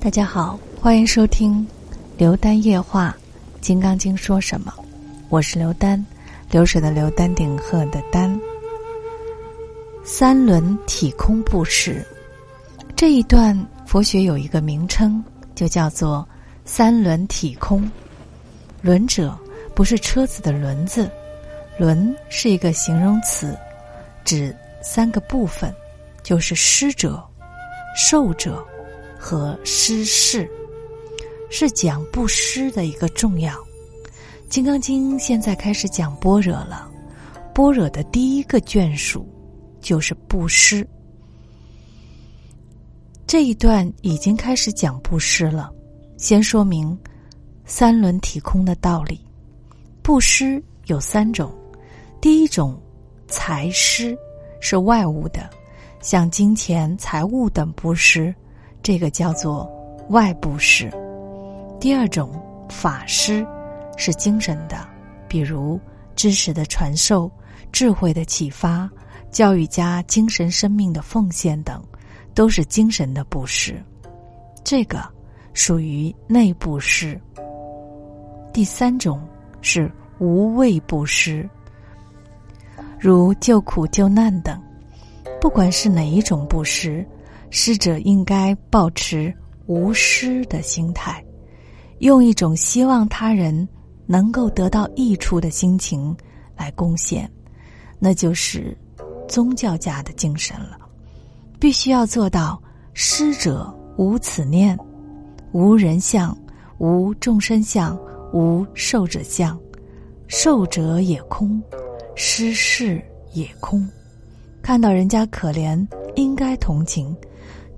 大家好，欢迎收听《刘丹夜话》，《金刚经》说什么？我是刘丹，流水的流，丹顶鹤的丹。三轮体空布施这一段佛学有一个名称，就叫做三轮体空。轮者不是车子的轮子，轮是一个形容词，指三个部分，就是施者、受者和施事，是讲布施的一个重要。《金刚经》现在开始讲般若了，般若的第一个眷属。就是布施，这一段已经开始讲布施了。先说明三轮体空的道理。布施有三种，第一种财施是外物的，像金钱、财物等布施，这个叫做外布施。第二种法师是精神的，比如知识的传授、智慧的启发。教育家精神生命的奉献等，都是精神的布施，这个属于内部施。第三种是无畏布施，如救苦救难等。不管是哪一种布施，施者应该保持无师的心态，用一种希望他人能够得到益处的心情来贡献，那就是。宗教家的精神了，必须要做到施者无此念，无人相，无众生相，无受者相，受者也空，施事也空。看到人家可怜，应该同情，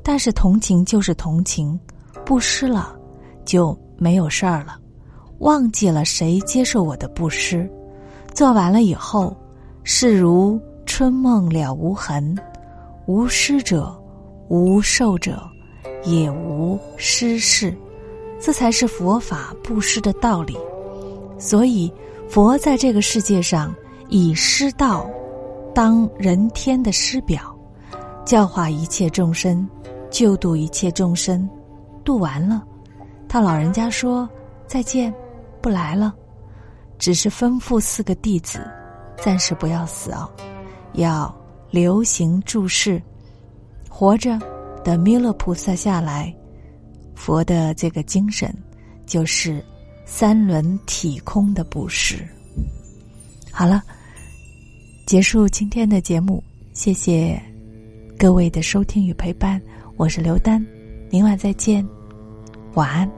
但是同情就是同情，布施了就没有事儿了，忘记了谁接受我的布施，做完了以后，是如。春梦了无痕，无施者，无受者，也无施事，这才是佛法布施的道理。所以，佛在这个世界上以师道当人天的师表，教化一切众生，救度一切众生。度完了，他老人家说再见，不来了，只是吩咐四个弟子，暂时不要死啊。要流行注释，活着的弥勒菩萨下来，佛的这个精神就是三轮体空的布施。好了，结束今天的节目，谢谢各位的收听与陪伴，我是刘丹，明晚再见，晚安。